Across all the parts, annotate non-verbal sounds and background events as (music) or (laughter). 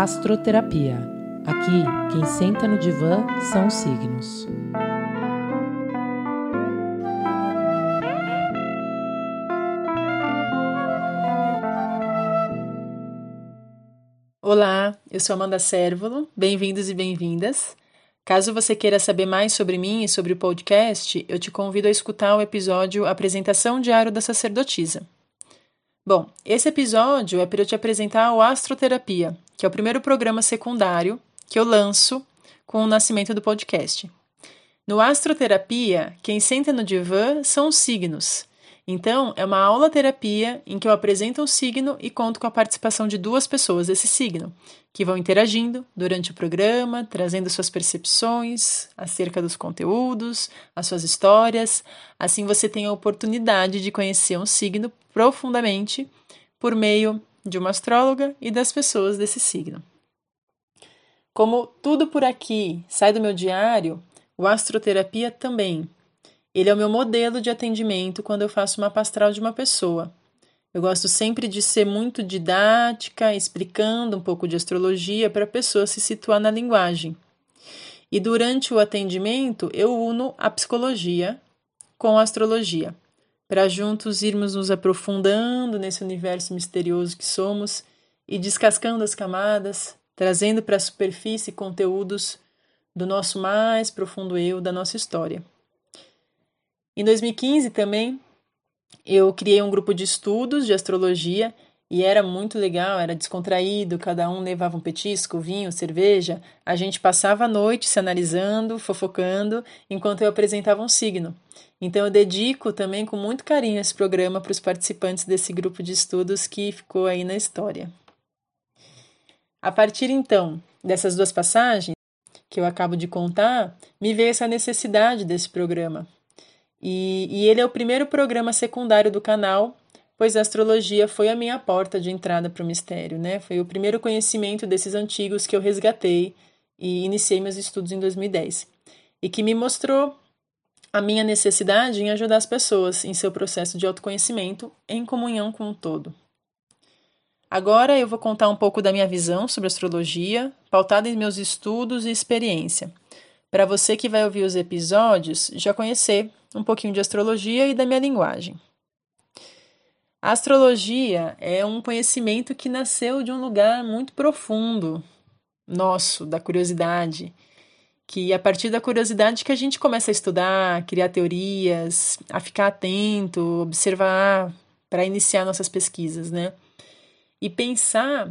Astroterapia. Aqui, quem senta no divã são os signos. Olá, eu sou Amanda Sérvulo. Bem-vindos e bem-vindas. Caso você queira saber mais sobre mim e sobre o podcast, eu te convido a escutar o episódio Apresentação Diário da Sacerdotisa. Bom, esse episódio é para eu te apresentar o Astroterapia, que é o primeiro programa secundário que eu lanço com o nascimento do podcast. No Astroterapia, quem senta no divã são os signos. Então, é uma aula terapia em que eu apresento um signo e conto com a participação de duas pessoas desse signo, que vão interagindo durante o programa, trazendo suas percepções acerca dos conteúdos, as suas histórias. Assim você tem a oportunidade de conhecer um signo profundamente por meio de uma astróloga e das pessoas desse signo. Como tudo por aqui sai do meu diário, o astroterapia também ele é o meu modelo de atendimento quando eu faço uma pastral de uma pessoa. Eu gosto sempre de ser muito didática, explicando um pouco de astrologia para a pessoa se situar na linguagem. E durante o atendimento, eu uno a psicologia com a astrologia, para juntos irmos nos aprofundando nesse universo misterioso que somos e descascando as camadas, trazendo para a superfície conteúdos do nosso mais profundo eu, da nossa história. Em 2015 também eu criei um grupo de estudos de astrologia e era muito legal, era descontraído, cada um levava um petisco, vinho, cerveja. A gente passava a noite se analisando, fofocando, enquanto eu apresentava um signo. Então eu dedico também com muito carinho esse programa para os participantes desse grupo de estudos que ficou aí na história. A partir então dessas duas passagens que eu acabo de contar, me veio essa necessidade desse programa. E, e ele é o primeiro programa secundário do canal, pois a astrologia foi a minha porta de entrada para o mistério, né? Foi o primeiro conhecimento desses antigos que eu resgatei e iniciei meus estudos em 2010. E que me mostrou a minha necessidade em ajudar as pessoas em seu processo de autoconhecimento em comunhão com o todo. Agora eu vou contar um pouco da minha visão sobre astrologia, pautada em meus estudos e experiência para você que vai ouvir os episódios já conhecer um pouquinho de astrologia e da minha linguagem. A astrologia é um conhecimento que nasceu de um lugar muito profundo nosso, da curiosidade, que a partir da curiosidade que a gente começa a estudar, criar teorias, a ficar atento, observar para iniciar nossas pesquisas, né? E pensar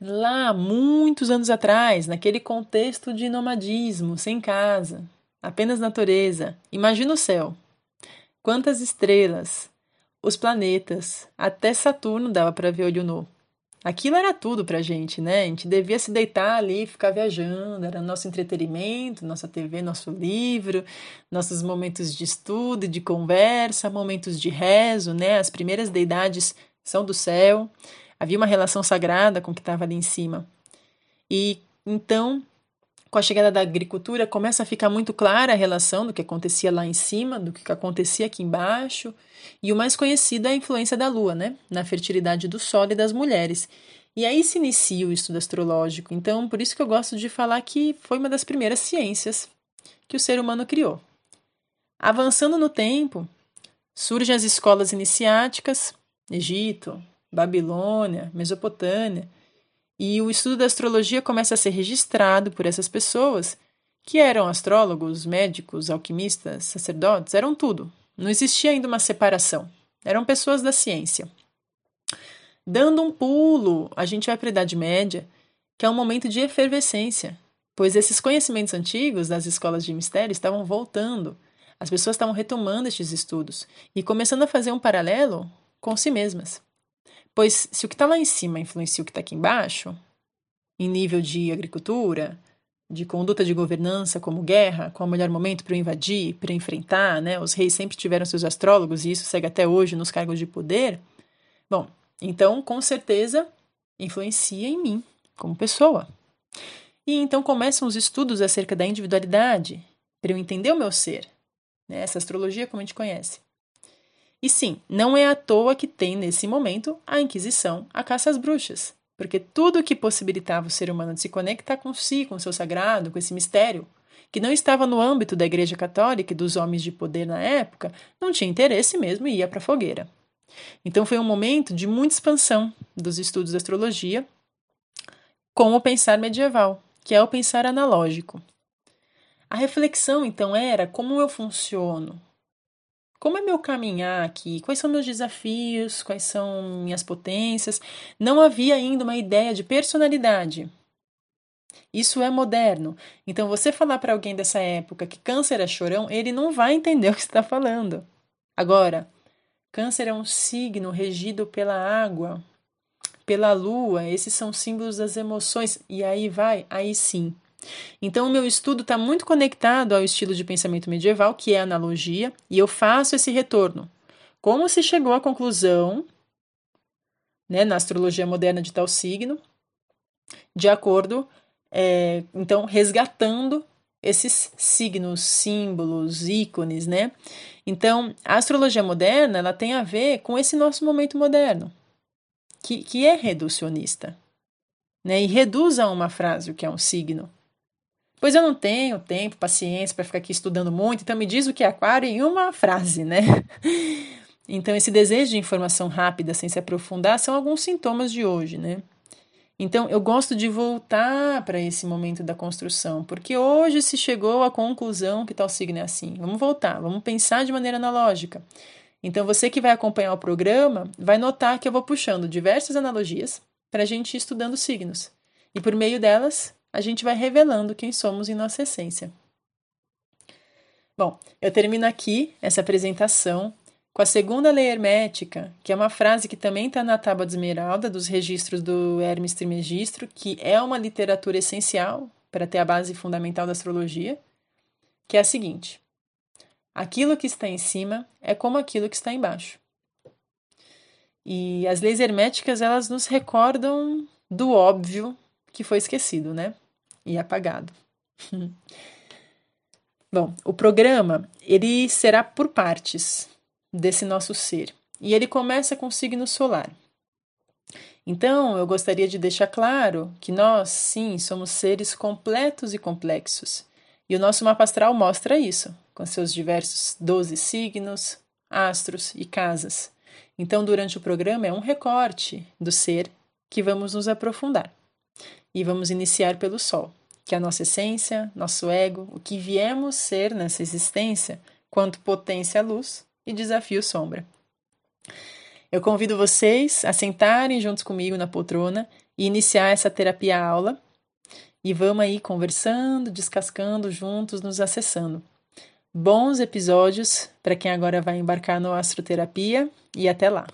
lá muitos anos atrás, naquele contexto de nomadismo, sem casa, apenas natureza. Imagina o céu. Quantas estrelas, os planetas, até Saturno dava para ver olho nu. Aquilo era tudo pra gente, né? A gente devia se deitar ali, ficar viajando, era nosso entretenimento, nossa TV, nosso livro, nossos momentos de estudo de conversa, momentos de rezo, né? As primeiras deidades são do céu. Havia uma relação sagrada com o que estava ali em cima. E então, com a chegada da agricultura, começa a ficar muito clara a relação do que acontecia lá em cima, do que acontecia aqui embaixo. E o mais conhecido é a influência da lua, né? Na fertilidade do solo e das mulheres. E aí se inicia o estudo astrológico. Então, por isso que eu gosto de falar que foi uma das primeiras ciências que o ser humano criou. Avançando no tempo, surgem as escolas iniciáticas, Egito, Babilônia, Mesopotâmia, e o estudo da astrologia começa a ser registrado por essas pessoas, que eram astrólogos, médicos, alquimistas, sacerdotes, eram tudo. Não existia ainda uma separação. Eram pessoas da ciência. Dando um pulo, a gente vai para a Idade Média, que é um momento de efervescência, pois esses conhecimentos antigos das escolas de mistério estavam voltando. As pessoas estavam retomando estes estudos e começando a fazer um paralelo com si mesmas. Pois se o que está lá em cima influencia o que está aqui embaixo, em nível de agricultura, de conduta de governança, como guerra, qual o melhor momento para invadir, para enfrentar, né? Os reis sempre tiveram seus astrólogos e isso segue até hoje nos cargos de poder. Bom, então com certeza influencia em mim como pessoa. E então começam os estudos acerca da individualidade, para eu entender o meu ser. Né? Essa astrologia como a gente conhece. E sim, não é à toa que tem nesse momento a Inquisição, a caça às bruxas, porque tudo que possibilitava o ser humano de se conectar com si, com o seu sagrado, com esse mistério, que não estava no âmbito da Igreja Católica e dos homens de poder na época, não tinha interesse mesmo e ia para a fogueira. Então foi um momento de muita expansão dos estudos da astrologia com o pensar medieval, que é o pensar analógico. A reflexão então era como eu funciono, como é meu caminhar aqui? Quais são meus desafios? Quais são minhas potências? Não havia ainda uma ideia de personalidade. Isso é moderno. Então, você falar para alguém dessa época que câncer é chorão, ele não vai entender (laughs) o que está falando. Agora, câncer é um signo regido pela água, pela lua, esses são símbolos das emoções, e aí vai, aí sim. Então, o meu estudo está muito conectado ao estilo de pensamento medieval, que é a analogia, e eu faço esse retorno. Como se chegou à conclusão, né, na astrologia moderna de tal signo, de acordo, é, então, resgatando esses signos, símbolos, ícones, né? Então, a astrologia moderna, ela tem a ver com esse nosso momento moderno, que, que é reducionista, né? E reduz a uma frase o que é um signo. Pois eu não tenho tempo, paciência para ficar aqui estudando muito, então me diz o que é aquário em uma frase, né? (laughs) Então, esse desejo de informação rápida sem se aprofundar são alguns sintomas de hoje, né? Então, eu gosto de voltar para esse momento da construção, porque hoje se chegou à conclusão que tal signo é assim. Vamos voltar, vamos pensar de maneira analógica. Então, você que vai acompanhar o programa vai notar que eu vou puxando diversas analogias para a gente ir estudando signos. E por meio delas, a gente vai revelando quem somos em nossa essência. Bom, eu termino aqui essa apresentação com a segunda lei hermética, que é uma frase que também está na Tábua de Esmeralda, dos registros do Hermes Trimegistro, que é uma literatura essencial para ter a base fundamental da astrologia, que é a seguinte: aquilo que está em cima é como aquilo que está embaixo. E as leis herméticas elas nos recordam do óbvio que foi esquecido, né? E apagado. Bom, o programa ele será por partes desse nosso ser e ele começa com o signo solar. Então, eu gostaria de deixar claro que nós, sim, somos seres completos e complexos. E o nosso mapa astral mostra isso, com seus diversos 12 signos, astros e casas. Então, durante o programa, é um recorte do ser que vamos nos aprofundar. E vamos iniciar pelo Sol, que é a nossa essência, nosso ego, o que viemos ser nessa existência, quanto potência luz e desafio sombra. Eu convido vocês a sentarem juntos comigo na poltrona e iniciar essa terapia aula. E vamos aí conversando, descascando juntos, nos acessando. Bons episódios para quem agora vai embarcar no Astroterapia e até lá!